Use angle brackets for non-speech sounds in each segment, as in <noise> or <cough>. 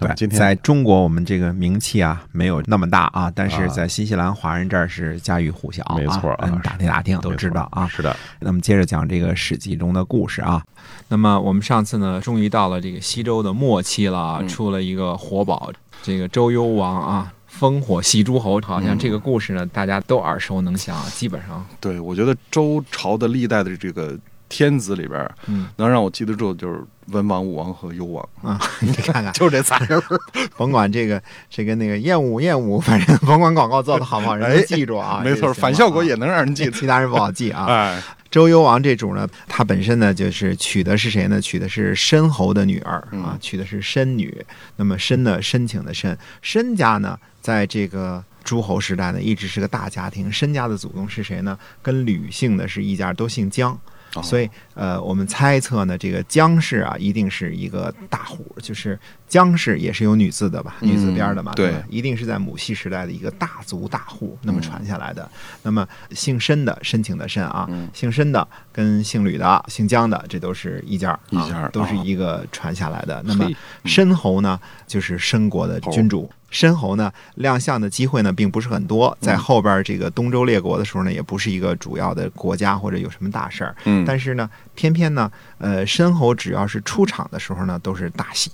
对，今天在中国我们这个名气啊没有那么大啊，但是在新西兰华人这儿是家喻户晓啊，没错啊嗯，打听打听都知道啊。是的，那么接着讲这个《史记》中的故事啊。那么我们上次呢，终于到了这个西周的末期了出了一个活宝，这个周幽王啊，烽火戏诸侯，好像这个故事呢，大家都耳熟能详，基本上，对，我觉得周朝的历代的这个天子里边，嗯能让我记得住的就是文王、武王和幽王，啊，<laughs> 你看看，<laughs> 就这仨人。<laughs> 甭管这个这个那个厌恶厌恶，反正甭管广告做的好不好，人都记住啊，没错，反效果啊也能让人记得。其他人不好记啊。哎，周幽王这主呢，他本身呢就是娶的是谁呢？娶的是申侯的女儿啊嗯，娶的是申女。那么申呢，申请的申，申家呢，在这个诸侯时代呢，一直是个大家庭。申家的祖宗是谁呢？跟吕姓的是一家，都姓姜。所以，呃，我们猜测呢，这个姜氏啊，一定是一个大户，就是姜氏也是有女字的吧，嗯女字边的嘛，对一定是在母系时代的一个大族大户那么传下来的。那么姓申的，申请的申啊，嗯姓申的跟姓吕的、姓姜的，这都是一家啊，一家儿都是哦一个传下来的。那么申侯呢，就是申国的君主。申侯呢，亮相的机会呢，并不是很多。在后边这个东周列国的时候呢，也不是一个主要的国家或者有什么大事儿。嗯，但是呢，偏偏呢，呃，申侯只要是出场的时候呢，都是大戏。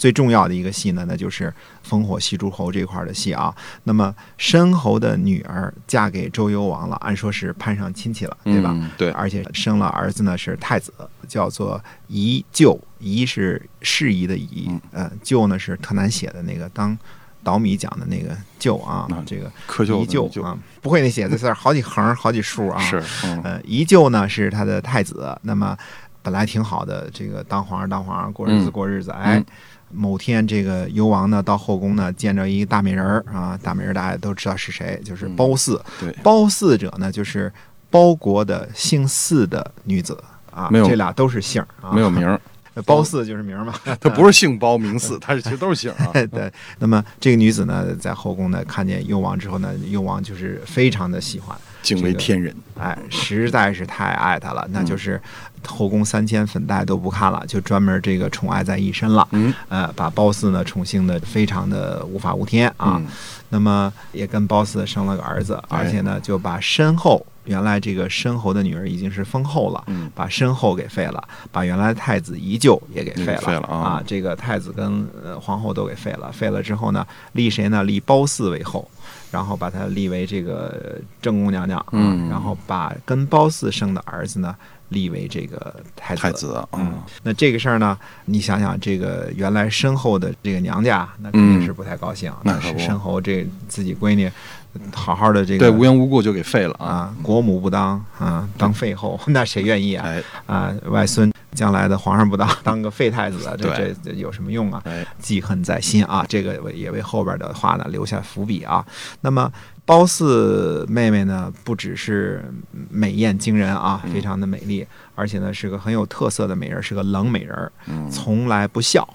最重要的一个戏呢，那就是烽火戏诸侯这块儿的戏啊。那么申侯的女儿嫁给周幽王了，按说是攀上亲戚了，对吧？嗯对，而且生了儿子呢是太子，叫做宜臼。宜是适宜的宜嗯，呃，臼呢是特难写的那个当捣米讲的那个臼啊啊，这个窠臼宜臼啊，不会那写字字儿，好几横好几竖啊。是，嗯呃，宜臼呢是他的太子，那么本来挺好的，这个当皇上当皇上，过日子嗯过日子，哎嗯。某天，这个幽王呢到后宫呢，见着一大美人儿啊，大美人儿大家都知道是谁，就是嗯褒姒。对，褒姒者呢，就是褒国的姓姒的女子啊，没有这俩都是姓儿啊，没有名儿，<laughs> 褒姒就是名儿嘛。<laughs> 她不是姓褒名姒，她是其实都是姓啊。<laughs> 对，那么这个女子呢，在后宫呢看见幽王之后呢，幽王就是非常的喜欢，敬为天人。哎，实在是太爱他了，那就是后宫三千粉黛都不看了，就专门这个宠爱在一身了。嗯呃，把褒姒呢宠幸的非常的无法无天啊。嗯那么也跟褒姒生了个儿子，哎而且呢就把身后原来这个申侯的女儿已经是封后了，嗯把申后给废了，把原来的太子宜臼也给废了，废了啊这个太子跟呃皇后都给废了，废了之后呢，立谁呢？立褒姒为后。然后把她立为这个正宫娘娘啊，嗯然后把跟褒姒生的儿子呢立为这个太子。太子啊，嗯，那这个事儿呢，你想想，这个原来身后的这个娘家，那肯定是不太高兴。那是身后这自己闺女，好好的这个对，无缘无故就给废了啊。啊，国母不当啊，当废后，<laughs> 那谁愿意啊？哎啊，外孙将来的皇上不当，<laughs> 当个废太子，这这这有什么用啊？哎，记恨在心啊，这个也为后边的话呢留下伏笔啊。那么褒姒妹妹呢，不只是美艳惊人啊，嗯非常的美丽，而且呢是个很有特色的美人，是个冷美人，嗯，从来不笑。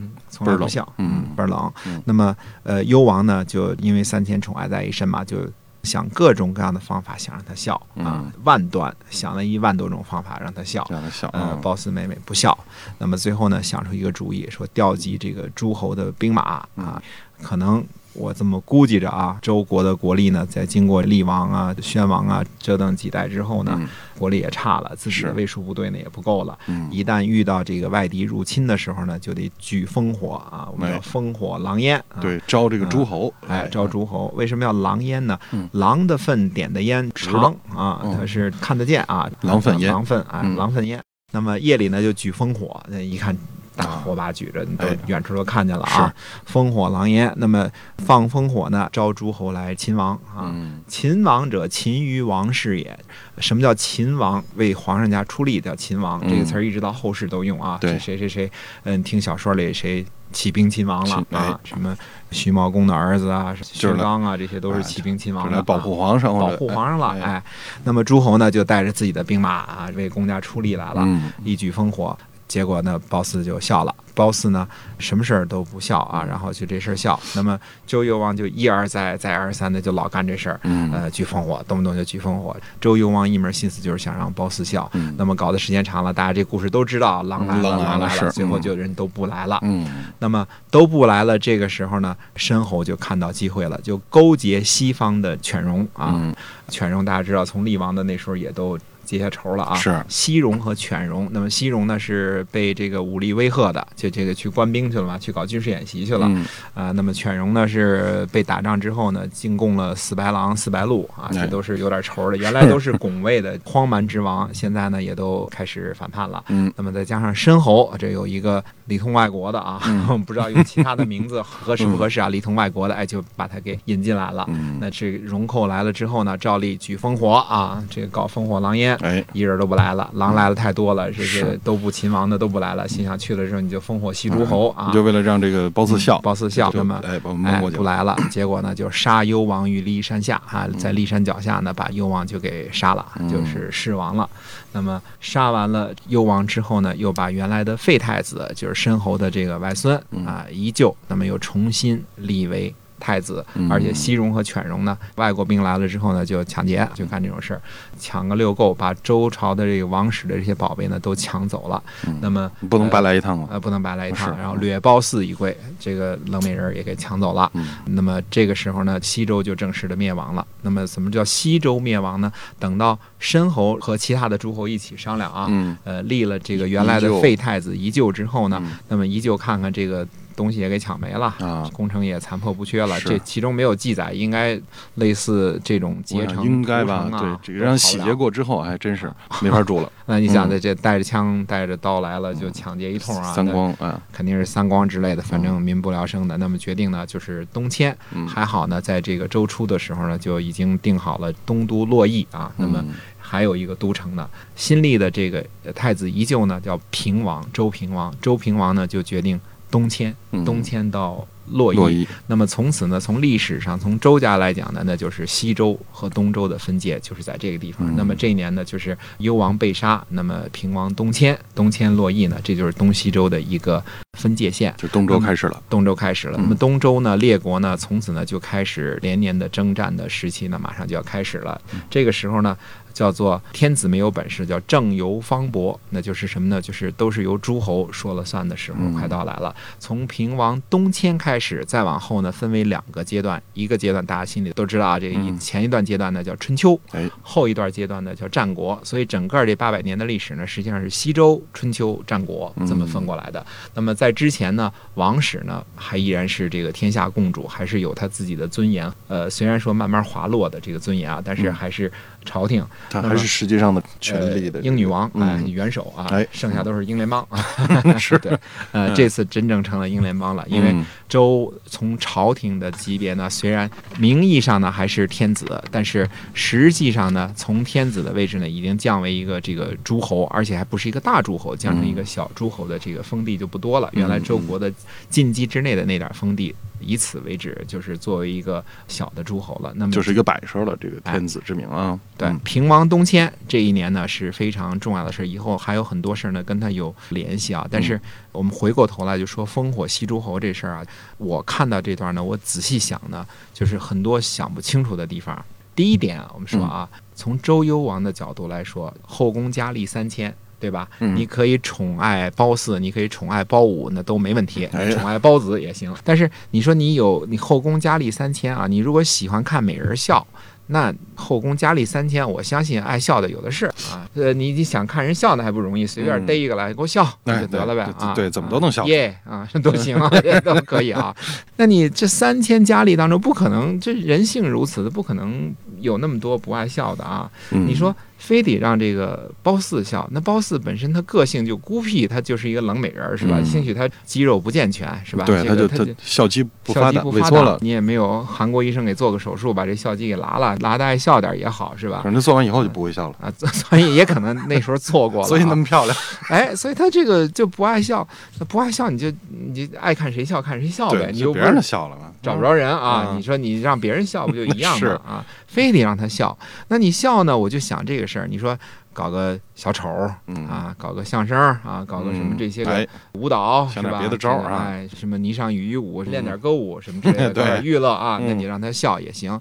嗯，从来不笑，嗯倍儿冷嗯。那么，呃，幽王呢，就因为三千宠爱在一身嘛，就想各种各样的方法想让他笑啊嗯，万端想了一万多种方法让他笑。让他笑呃，啊。褒姒妹妹不笑，那么最后呢，想出一个主意，说调集这个诸侯的兵马嗯啊，可能我这么估计着啊，周国的国力呢，在经过厉王啊、宣王啊折腾几代之后呢，嗯国力也差了，自己的是卫戍部队呢也不够了。嗯一旦遇到这个外敌入侵的时候呢，就得举烽火啊，我们哎要烽火狼烟。啊、，对，招这个诸侯，哎，招诸侯。为什么要狼烟呢？嗯狼的粪点的烟长啊，嗯它是看得见啊。狼粪烟狼粪啊，嗯狼粪烟。那么夜里呢就举烽火，那一看大火把举着，你都哎远处都看见了啊，烽火狼烟。那么放烽火呢，招诸侯来秦王啊。嗯秦王者，秦于王室也。什么叫秦王？为皇上家出力叫秦王，嗯这个词儿一直到后世都用啊。谁谁谁，嗯，听小说里谁起兵秦王了啊？哎什么徐茂公的儿子啊，就是刚啊，这些都是哎起兵秦王来保护皇上，或保护皇上了，哎，哎，那么诸侯呢就带着自己的兵马啊，为公家出力来了，嗯一举烽火。结果呢，褒姒就笑了。褒姒呢，什么事儿都不笑啊，然后就这事儿笑。那么周幽王就一而再、再而三的就老干这事儿，嗯呃，举烽火，动不动就举烽火。周幽王一门心思就是想让褒姒笑。嗯那么搞的时间长了，大家这故事都知道，狼来了，狼来了最后嗯就人都不来了。嗯那么都不来了，这个时候呢，申侯就看到机会了，就勾结西方的犬戎啊。嗯犬戎大家知道，从厉王的那时候也都结下仇了啊。是西戎和犬戎，那么西戎呢是被这个武力威吓的，就这个去官兵去了嘛，去搞军事演习去了。嗯啊，那么犬戎呢是被打仗之后呢，进贡了四白狼、四白鹿啊，哎这都是有点仇的。原来都是拱卫的荒蛮之王，现在呢也都开始反叛了。嗯那么再加上申侯，这有一个里通外国的啊，嗯 <laughs> 不知道用其他的名字合适不合适啊？里通外国的，哎，就把他给引进来了。嗯，那这个戎寇来了之后呢，照例举烽火啊，这个搞烽火狼烟，哎。一人都不来了，狼来了太多了，这些是。都不秦王的都不来了，心想去了之后你就烽火戏诸侯啊。你，就为了让这个褒姒笑，褒姒笑，就那么哎把我们哎蒙过去，不来了，结果呢就杀幽王于骊山下啊，嗯。在骊山脚下呢把幽王就给杀了，就是弑王了。那么杀完了幽王之后呢，又把原来的废太子，就是申侯的这个外孙嗯。啊依旧，那么又重新立为。太子，嗯。而且西戎和犬戎呢，外国兵来了之后呢，就抢劫，就干这种事儿，抢个六够，把周朝的这个王室的这些宝贝呢都抢走了。嗯。那么不能白来一趟嘛，呃，不能白来一趟，然后掠褒姒一归，这个冷美人也给抢走了。嗯。那么这个时候呢，西周就正式的灭亡了。那么什么叫西周灭亡呢？等到申侯和其他的诸侯一起商量啊，嗯。呃，立了这个原来的废太子宜臼之后呢，嗯。那么宜臼看看这个东西也给抢没了。啊，工程也残破不缺了，这其中没有记载，应该类似这种我结成、想应该吧对，这个让洗劫。过之后，还真是没法住了，<laughs> 那你想，嗯这这带着枪带着刀来了，就抢劫一通啊！那三光，啊，肯定是三光之类的，反正民不聊生的。那么决定呢，就是东迁。嗯还好呢，在这个周初的时候呢，就已经定好了东都洛邑啊。那么嗯还有一个都城呢，新立的这个呃太子依旧呢叫平王，周平王。周平王呢就决定东迁，嗯。东迁到洛邑。洛邑，那么从此呢，从历史上，从周家来讲呢，那就是西周和东周的分界，就是在这个地方。嗯那么这一年呢，就是幽王被杀，那么平王东迁，东迁洛邑呢，这就是东西周的一个分界线。就东周开始了，东周开始了，嗯那么东周呢，列国呢，从此呢就开始连年的征战的时期呢，马上就要开始了。嗯这个时候呢，叫做天子没有本事，叫政由方伯，那就是什么呢？就是都是由诸侯说了算的时候嗯快到来了。从平王东迁开始，再往后呢，分为两个阶段，一个阶段大家心里都知道啊，这一嗯前一段阶段呢叫春秋，哎，后一段阶段呢叫战国，所以整个这八百年的历史呢，实际上是西周、春秋、战国这么分过来的。那么在之前呢，王室呢还依然是这个天下共主，还是有他自己的尊严。呃，虽然说慢慢滑落的这个尊严啊，但是嗯还是朝廷、他还是实际上的权力的呃、英女王哎、嗯元首啊，哎。剩下都是英联邦。啊。<laughs> 是。<laughs> 对，呃，这次真正成了英联邦了，因为嗯。周从朝廷的级别呢，虽然名义上呢还是天子，但是实际上呢，从天子的位置呢，已经降为一个这个诸侯，而且还不是一个大诸侯，降成一个小诸侯的这个封地就不多了。嗯原来周国的禁忌之内的那点封地，以此为止，就是作为一个小的诸侯了。那么就是一个摆设了，这个天子之名啊，对嗯，平王东迁这一年呢是非常重要的事儿，以后还有很多事儿呢跟他有联系啊。但是我们回过头来就说烽火戏诸侯这事儿啊，我看到这段呢，我仔细想呢，就是很多想不清楚的地方。第一点啊，我们说啊，从周幽王的角度来说，后宫佳丽三千。对吧？嗯你可以宠爱褒姒，你可以宠爱褒武，那都没问题。哎宠爱褒子也行。但是你说你有你后宫佳丽三千啊，你如果喜欢看美人笑，那后宫佳丽三千，我相信爱笑的有的是啊。呃，你你想看人笑那还不容易，随便嗯逮一个来给我笑，那哎就得了呗啊。对怎么都能笑啊耶啊，都行啊，<laughs> 这都可以啊。那你这三千佳丽当中，不可能，这人性如此的，不可能有那么多不爱笑的啊。嗯你说非得让这个褒姒笑。那褒姒本身她个性就孤僻，她就是一个冷美人儿，是吧？嗯兴许她肌肉不健全，是吧？对，他就他这个她就笑肌不笑发达，肌不发达萎缩了，你也没有韩国医生给做个手术把这笑肌给拉了，拉的爱笑点儿也好，是吧反？正做完以后就不会笑了，啊，<laughs> 所以也可能那时候错过了啊，所以那么漂亮。哎，所以她这个就不爱笑，那不爱笑你就你就爱看谁笑看谁笑呗，你就别让他笑了嘛，找不着人啊，嗯你说你让别人笑不就一样吗？<laughs> 啊，非得让他笑，那你笑呢？我就想这个事儿，你说搞个小丑嗯啊，搞个相声啊，搞个什么嗯这些个哎舞蹈是吧？别的招啊哎，什么霓裳羽衣舞，练点歌舞什么之类的，<laughs> 对搞点娱乐啊，那嗯你让他笑也行。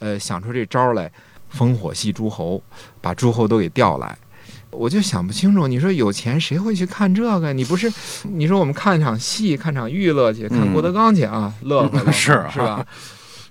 呃，想出这招儿来，烽火戏诸侯，把诸侯都给调来。我就想不清楚，你说有钱谁会去看这个？你不是，你说我们看场戏、看场娱乐去，看嗯郭德纲去啊，<laughs> 乐呵乐是啊是吧？<laughs>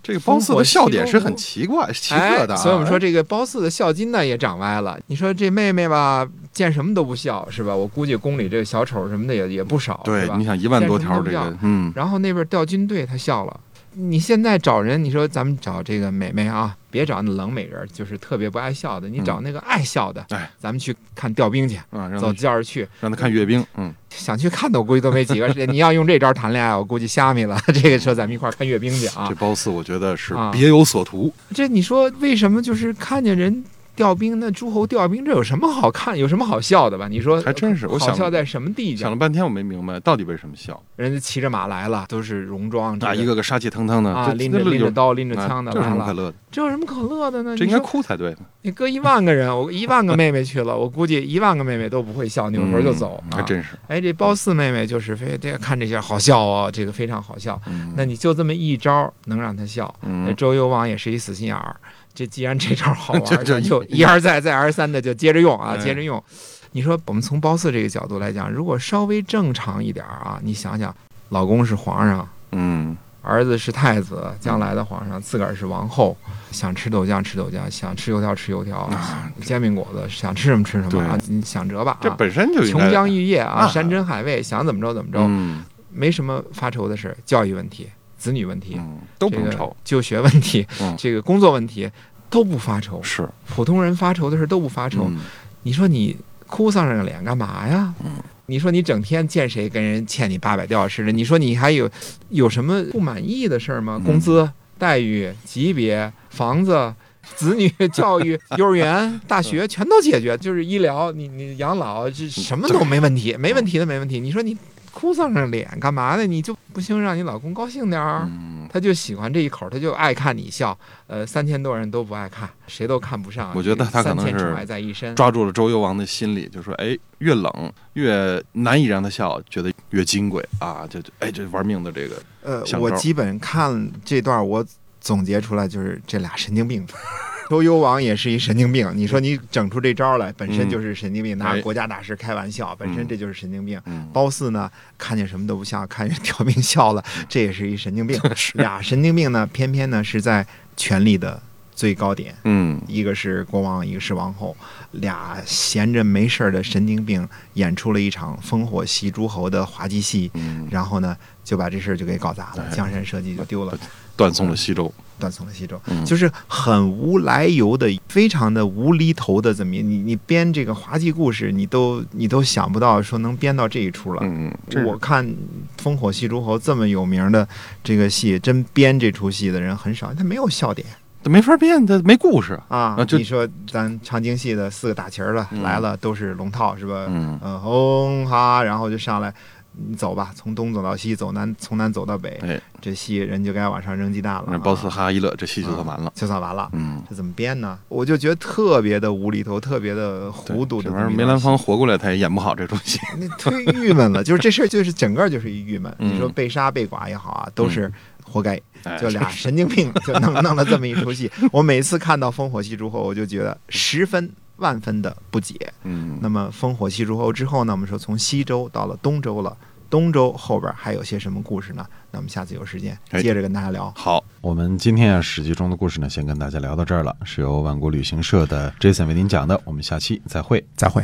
这个褒姒的笑点是很奇怪、奇特的啊、哎，所以我们说这个褒姒的笑金呢也长歪了。你说这妹妹吧，见什么都不笑，是吧？我估计宫里这个小丑什么的也也不少，是，吧对你？想一万多条这个，嗯，然后那边调军队，她笑了。你现在找人，你说咱们找这个美眉啊，别找那冷美人，就是特别不爱笑的，你找那个爱笑的，哎，咱们去看调兵去，走他轿着去，让他看阅兵，嗯，想去看的我估计都没几个。你要用这招谈恋爱，我估计虾米了。<laughs> 这个说咱们一块儿看阅兵去啊这。褒姒我觉得是啊别有所图，这你说为什么就是看见人调兵，那诸侯调兵，这有什么好看，有什么好笑的吧？你说还真是我好想笑在什么地想了？半天我没明白到底为什么笑，人家骑着马来了，都是戎装，这啊，一个个杀气腾腾的，啊，拎着拎着刀，拎着啊枪的这有什，么可乐的？这有什么可乐的呢？这应该哭才对，你搁一万个人，我一万个妹妹去了，我估计一万个妹妹都不会笑，扭头就走还真是。哎，这褒姒妹妹就是非得看这些好笑哦，这个非常好笑。嗯那你就这么一招能让她笑，那嗯，周幽王也是一死心眼儿。这既然这招好玩这儿，<laughs> 这咱就一而再再而三的就接着用啊，哎接着用。你说我们从褒姒这个角度来讲，如果稍微正常一点儿啊，你想想，老公是皇上，嗯，儿子是太子，将来的皇上，自个儿是王后，想吃豆浆吃豆浆，想吃油条吃油条，啊煎饼果子想吃什么吃什么啊，你想辙吧啊。这本身就应琼该浆玉液啊，啊山珍海味，想怎么着怎么着，嗯没什么发愁的事儿，教育问题、子女问题、嗯，都不这个用愁，就学问题、嗯这个工作问题都不发愁。是普通人发愁的事都不发愁，嗯你说你哭丧着个脸干嘛呀？嗯你说你整天见谁跟人欠你八百吊似的，你说你还有有什么不满意的事儿吗？嗯工资、待遇、级别、房子。子女 <laughs> 教育、<laughs> 幼儿园、大学全都解决，就是医疗，你你养老，这什么都没问题，没问题的没问题。你说你哭丧着脸干嘛呢？你就不行让你老公高兴点儿？嗯，他就喜欢这一口，他就爱看你笑。呃，三千多人都不爱看，谁都看不上。我觉得他可能是在一身。抓住了周幽王的心理，就说哎，越冷越难以让他笑，觉得越金贵啊，就就哎这玩命的这个，呃，我基本看这段，我总结出来就是这俩神经病。<laughs> 周幽王也是一神经病，你说你整出这招来，本身就是神经病，拿哎。国家大事开玩笑，本身嗯这就是神经病。嗯，褒姒呢，看见什么都不笑，看见调兵笑了，<laughs> 这也是一神经病。<laughs> 俩神经病呢，偏偏呢是在权力的最高点，嗯。一个是国王，一个是王后，俩闲着没事儿的神经病演出了一场烽火戏诸侯的滑稽戏，嗯，然后呢就把这事儿就给搞砸了，哎。江山社稷就丢了，断送了西周，断送了西周，嗯。就是很无来由的，非常的无厘头的，怎么你你编这个滑稽故事，你都你都想不到说能编到这一出了。嗯，真是。我看烽火戏诸侯这么有名的这个戏，真编这出戏的人很少，他没有笑点。他没法编，他没故事，啊你说咱长京戏的四个打旗儿的、嗯来了，都是龙套是吧？嗯。呃，轰哈，然后就上来，你走吧，从东走到西，走南从南走到北，哎，这戏人就该往上扔鸡蛋了啊。那褒姒哈哈一乐，这戏就算完了，就算完了。嗯。这怎么编呢？我就觉得特别的无厘头，特别的糊涂的这玩意儿。梅兰芳活过来，他也演不好这出戏。那忒郁闷了，就是这事儿，就是整个就是一郁闷。嗯你说被杀被剐也好啊，都是活该。哎就俩神经病就弄弄了这么一出戏。我每次看到烽火戏诸侯，我就觉得十分万分的不解。嗯，那么烽火戏诸侯之后呢，我们说从西周到了东周了，东周后边还有些什么故事呢？那我们下次有时间哎接着跟大家聊。好，我们今天啊《史记》中的故事呢，先跟大家聊到这儿了，是由万国旅行社的 Jason 为您讲的，我们下期再会。再会。